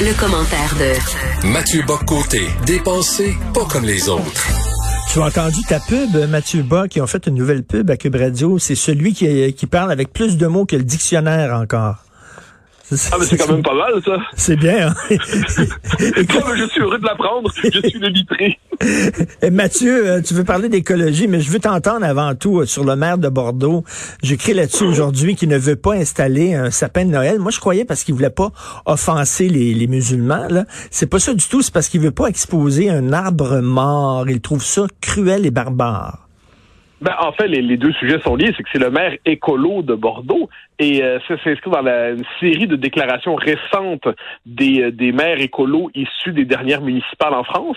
Le, commentaire de Mathieu Boccoté, dépensé pas comme les autres. Tu as entendu ta pub, Mathieu Bas, qui ont fait une nouvelle pub à Cube Radio. C'est celui qui, qui parle avec plus de mots que le dictionnaire encore. Ah, mais c'est quand même pas mal, ça. C'est bien, hein? Comme je suis heureux de l'apprendre, je suis litré. Mathieu, euh, tu veux parler d'écologie, mais je veux t'entendre avant tout euh, sur le maire de Bordeaux. J'écris là-dessus aujourd'hui qu'il ne veut pas installer un sapin de Noël. Moi, je croyais parce qu'il voulait pas offenser les, les musulmans, là. C'est pas ça du tout, c'est parce qu'il veut pas exposer un arbre mort. Il trouve ça cruel et barbare. Ben, en fait, les, deux sujets sont liés. C'est que c'est le maire écolo de Bordeaux et euh, ça s'inscrit dans la, une série de déclarations récentes des, euh, des maires écolos issus des dernières municipales en France.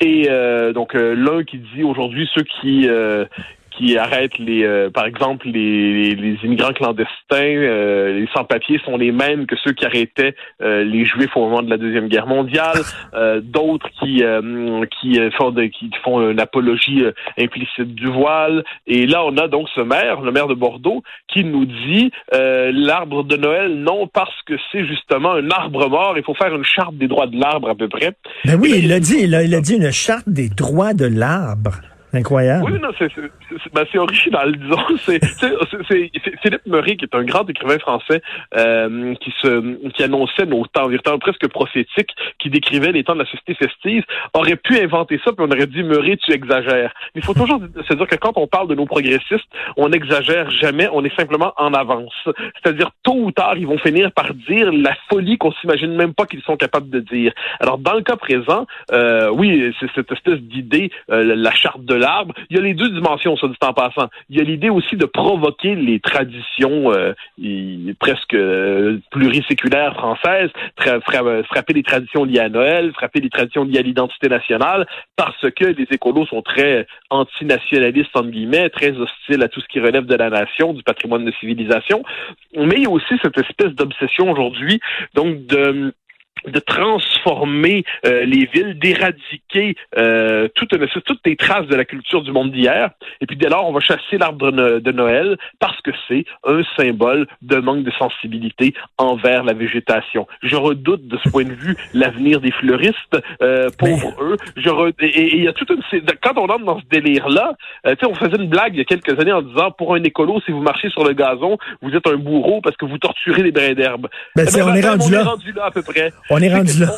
Et euh, donc, l'un qui dit aujourd'hui ceux qui qui arrêtent les, euh, par exemple, les, les, immigrants clandestins, euh, les sans-papiers sont les mêmes que ceux qui arrêtaient euh, les Juifs au moment de la deuxième guerre mondiale. D'autres qui qui font de, qui font une apologie implicite du voile. Et là, on a donc ce maire, le maire de Bordeaux, qui nous dit l'arbre de Noël non parce que c'est justement un arbre mort. Il faut faire une charte des droits de l'arbre à peu près. Ben oui, il a dit, il a dit une charte des droits de l'arbre. Incroyable. Oui, non, c'est ben, original, disons. C'est Philippe Murray, qui est un grand écrivain français, euh, qui se qui annonçait nos temps, temps presque prophétiques, qui décrivait les temps de la société festive, aurait pu inventer ça, puis on aurait dit Murray, tu exagères. Il faut toujours se dire que quand on parle de nos progressistes, on n'exagère jamais, on est simplement en avance. C'est-à-dire, tôt ou tard, ils vont finir par dire la folie qu'on s'imagine même pas qu'ils sont capables de dire. Alors, dans le cas présent, euh, oui, c'est cette espèce d'idée, euh, la charte de Il y a les deux dimensions, ça, du temps passant. Il y a l'idée aussi de provoquer les traditions euh, presque euh, pluriséculaires françaises, frapper les traditions liées à Noël, frapper les traditions liées à l'identité nationale, parce que les écolos sont très antinationalistes, entre guillemets, très hostiles à tout ce qui relève de la nation, du patrimoine de civilisation. Mais il y a aussi cette espèce d'obsession aujourd'hui, donc de de transformer euh, les villes, d'éradiquer euh, toutes, toutes les traces de la culture du monde d'hier. Et puis dès lors, on va chasser l'arbre de Noël parce que c'est un symbole de manque de sensibilité envers la végétation. Je redoute de ce point de vue l'avenir des fleuristes, euh, pauvres eux. Je et il y a toute une... Quand on entre dans ce délire-là, euh, on faisait une blague il y a quelques années en disant, pour un écolo, si vous marchez sur le gazon, vous êtes un bourreau parce que vous torturez les brins d'herbe. Ben, eh ben, on, est rendu, là. rendu là à peu près. On est rendu là.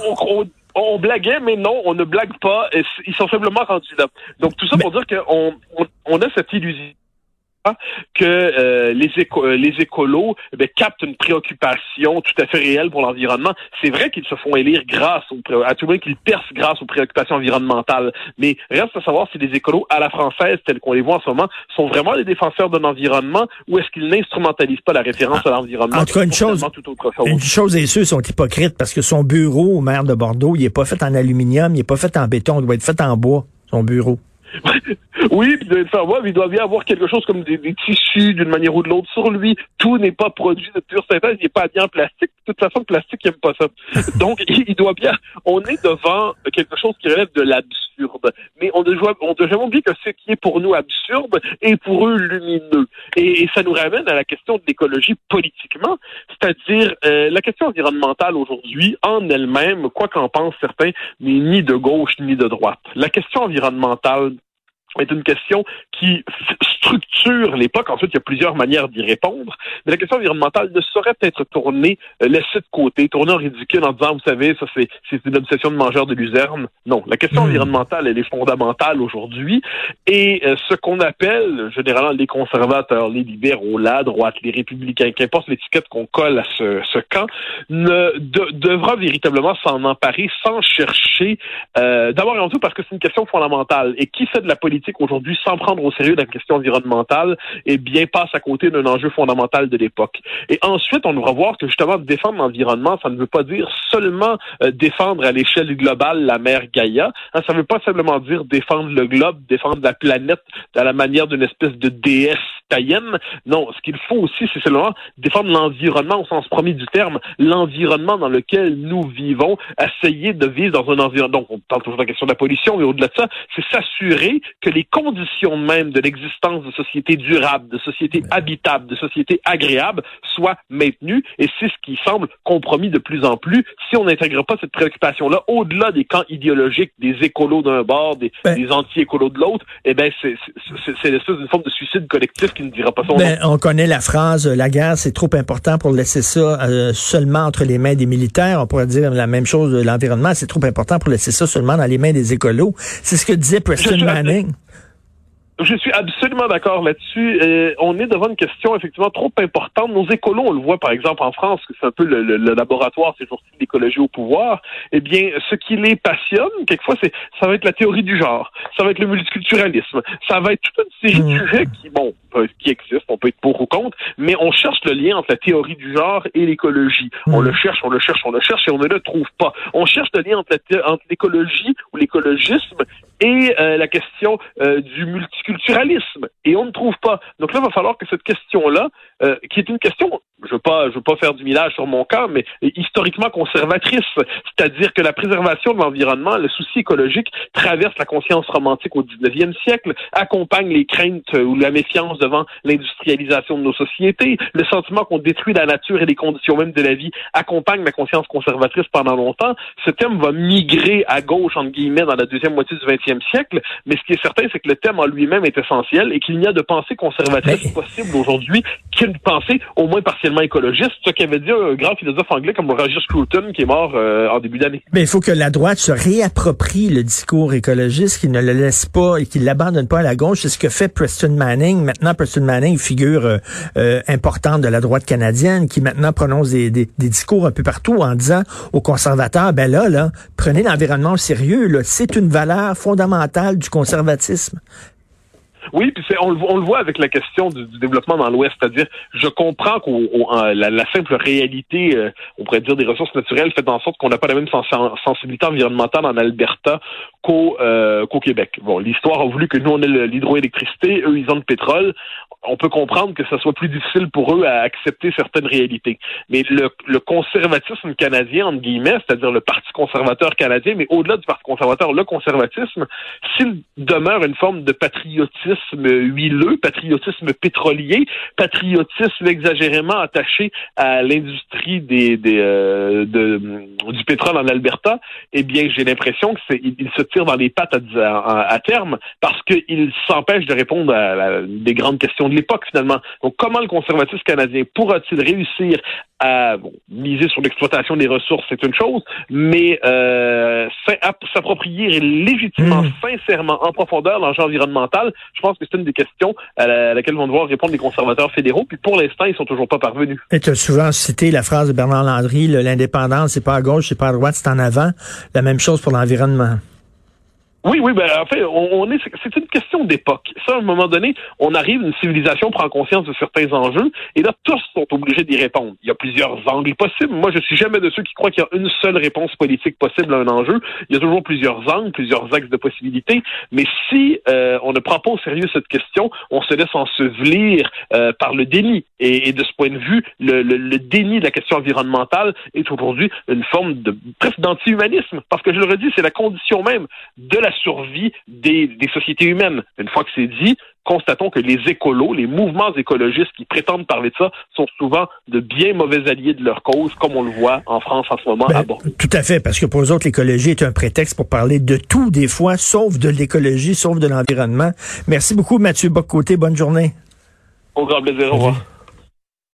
On, blaguait, mais non, on ne blague pas. Ils sont simplement rendus là. Donc tout ça pour dire qu'on on a cette illusion que euh, les, éco euh, les écolos eh captent une préoccupation tout à fait réelle pour l'environnement. C'est vrai qu'ils se font élire grâce aux à tout le monde qu'ils percent grâce aux préoccupations environnementales. Mais reste à savoir si les écolos à la française, tels qu'on les voit en ce moment, sont vraiment les défenseurs de l'environnement ou est-ce qu'ils n'instrumentalisent pas la référence à l'environnement. En tout cas, une chose, une chose est sûre, ils sont hypocrites parce que son bureau au maire de Bordeaux, il est pas fait en aluminium, il est pas fait en béton, il doit être fait en bois, son bureau. oui, puis faire il doit bien avoir quelque chose comme des, tissus d'une manière ou de l'autre sur lui. Tout n'est pas produit de pure synthèse, il n'est pas bien en plastique. De toute façon, le plastique, n'aime pas ça. Donc, il doit bien. On est devant quelque chose qui relève de l'absurde. Mais on doit, on doit jamais oublier que ce qui est pour nous absurde est pour eux lumineux. Et, ça nous ramène à la question de l'écologie politiquement, c'est-à-dire euh, la question environnementale aujourd'hui, en elle-même, quoi qu'en pensent certains, n'est ni de gauche ni de droite. La question environnementale est une question qui structure l'époque. Ensuite, il y a plusieurs manières d'y répondre. Mais la question environnementale ne saurait être tournée, euh, laissée de côté, tournée en ridicule en disant, vous savez, ça c'est, c'est une obsession de mangeur de luzerne. Non, la question hmm. environnementale, elle est fondamentale aujourd'hui. Et euh, ce qu'on appelle généralement les conservateurs, les libéraux, la droite, les républicains, qu'importe l'étiquette qu'on colle à ce, ce camp, ne devra véritablement s'en emparer sans chercher, euh, d'abord et en tout parce que c'est une question fondamentale. Et qui fait de la politique politique aujourd'hui, sans prendre au sérieux la question environnementale, eh bien, passe à côté d'un enjeu fondamental de l'époque. Et ensuite, on devra voir que justement, défendre l'environnement, ça ne veut pas dire seulement euh, défendre à l'échelle globale la mer Gaïa. Hein, ça ne veut pas simplement dire défendre le globe, défendre la planète à la manière d'une espèce de déesse païenne. Non, ce qu'il faut aussi, c'est seulement défendre l'environnement au sens premier du terme, l'environnement dans lequel nous vivons, essayer de vivre dans un environnement. Donc, on parle toujours de la question de la pollution, mais au-delà de ça, c'est s'assurer que les conditions même de l'existence de sociétés durables, de sociétés habitables, de sociétés agréables soient maintenues. Et c'est ce qui semble compromis de plus en plus si on n'intègre pas cette préoccupation-là au-delà des camps idéologiques, des écolos d'un bord, des, ben, anti-écolos de l'autre. Eh bien, c'est l'espèce d'une forme de suicide collectif qui ne dira pas son ben, On connaît la phrase euh, la guerre, c'est trop important pour laisser ça euh, seulement entre les mains des militaires. On pourrait dire la même chose de l'environnement, c'est trop important pour laisser ça seulement dans les mains des écolos. C'est ce que disait Preston Manning. Je suis absolument d'accord là-dessus. Euh, on est devant une question effectivement trop importante. Nos écolos, on le voit par exemple en France, que c'est un peu le, laboratoire ces jours-ci d'écologie au pouvoir. Eh bien, ce qui les passionne, quelquefois, c'est ça va être la théorie du genre, ça va être le multiculturalisme, ça va être toute une série de mmh. sujets qui, bon, qui existent, on peut être pour ou contre, mais on cherche le lien entre la théorie du genre et l'écologie. On mmh. le cherche, on le cherche, on le cherche et on ne le trouve pas. On cherche le lien entre l'écologie ou l'écologisme et euh, la question euh, du multiculturalisme. Et on ne trouve pas. Donc là, il va falloir que cette question-là, euh, qui est une question, je veux pas, je veux pas faire du millage sur mon cas, mais historiquement conservatrice, c'est-à-dire que la préservation de l'environnement, le souci écologique traverse la conscience romantique au 19e siècle, accompagne les craintes ou la méfiance devant l'industrialisation de nos sociétés, le sentiment qu'on détruit la nature et les conditions même de la vie accompagne la conscience conservatrice pendant longtemps. Ce thème va migrer à gauche, entre guillemets, dans la deuxième moitié du 20 siècle, mais ce qui est certain, c'est que le thème en lui-même est essentiel et qu'il n'y a de pensée conservatrice possible aujourd'hui qu'une pensée au moins partiellement écologiste, ce qu'avait dit un grand philosophe anglais comme Roger Scruton qui est mort euh, en début d'année. Mais il faut que la droite se réapproprie le discours écologiste, qu'il ne le laisse pas et qu'il l'abandonne pas à la gauche. C'est ce que fait Preston Manning. Maintenant, Preston Manning, figure euh, euh, importante de la droite canadienne, qui maintenant prononce des, des, discours un peu partout en disant aux conservateurs, ben là, là, prenez l'environnement au sérieux, c'est une valeur fondamentale du conservatisme. Oui, puis on, on, le voit avec la question du, développement dans l'Ouest, c'est-à-dire, je comprends que la, simple réalité, euh, on pourrait dire des ressources naturelles, fait en sorte qu'on n'a pas la même sensibilité environnementale en Alberta euh, qu'au Québec. Bon, l'histoire a voulu que nous on ait l'hydroélectricité, eux ils ont le pétrole on peut comprendre que ce soit plus difficile pour eux à accepter certaines réalités. Mais le, conservatisme canadien, entre guillemets, c'est-à-dire le Parti conservateur canadien, mais au-delà du Parti conservateur, le conservatisme, s'il demeure une forme de patriotisme huileux, patriotisme pétrolier, patriotisme exagérément attaché à l'industrie des, des euh, du pétrole en Alberta, eh bien, j'ai l'impression qu'il il se tire dans les pattes à, terme parce qu'il s'empêche de répondre à des grandes questions de l'époque finalement. Donc comment le conservatisme canadien pourra-t-il réussir à miser sur l'exploitation des ressources, c'est une chose, mais euh, s'approprier légitimement, hmm. sincèrement, en profondeur l'enjeu environnemental, je pense que c'est une des questions à, laquelle vont devoir répondre les conservateurs fédéraux. Puis pour l'instant, ils sont toujours pas parvenus. Et tu as souvent cité la phrase de Bernard Landry, l'indépendance, c'est pas à gauche, c'est pas à droite, c'est en avant. La même chose pour l'environnement. Oui, oui, ben en fait, on, est, c'est une question d'époque. Ça, à un moment donné, on arrive, une civilisation prend conscience de certains enjeux, et là, tous sont obligés d'y répondre. Il y a plusieurs angles possibles. Moi, je suis jamais de ceux qui croient qu'il y a une seule réponse politique possible à un enjeu. Il y a toujours plusieurs angles, plusieurs axes de possibilités. Mais si euh, on ne prend pas au sérieux cette question, on se laisse ensevelir euh, par le déni. Et, de ce point de vue, le, le, déni de la question environnementale est aujourd'hui une forme de presque d'anti-humanisme, parce que je le redis, c'est la condition même de la survie des, sociétés humaines. Une fois que c'est dit, constatons que les écolos, les mouvements écologistes qui prétendent parler de ça, sont souvent de bien mauvais alliés de leur cause, comme on le voit en France en ce moment ben, Tout à fait, parce que pour eux autres, l'écologie est un prétexte pour parler de tout, des fois, sauf de l'écologie, sauf de l'environnement. Merci beaucoup, Mathieu Bocoté. Bonne journée. Au grand plaisir. Au revoir.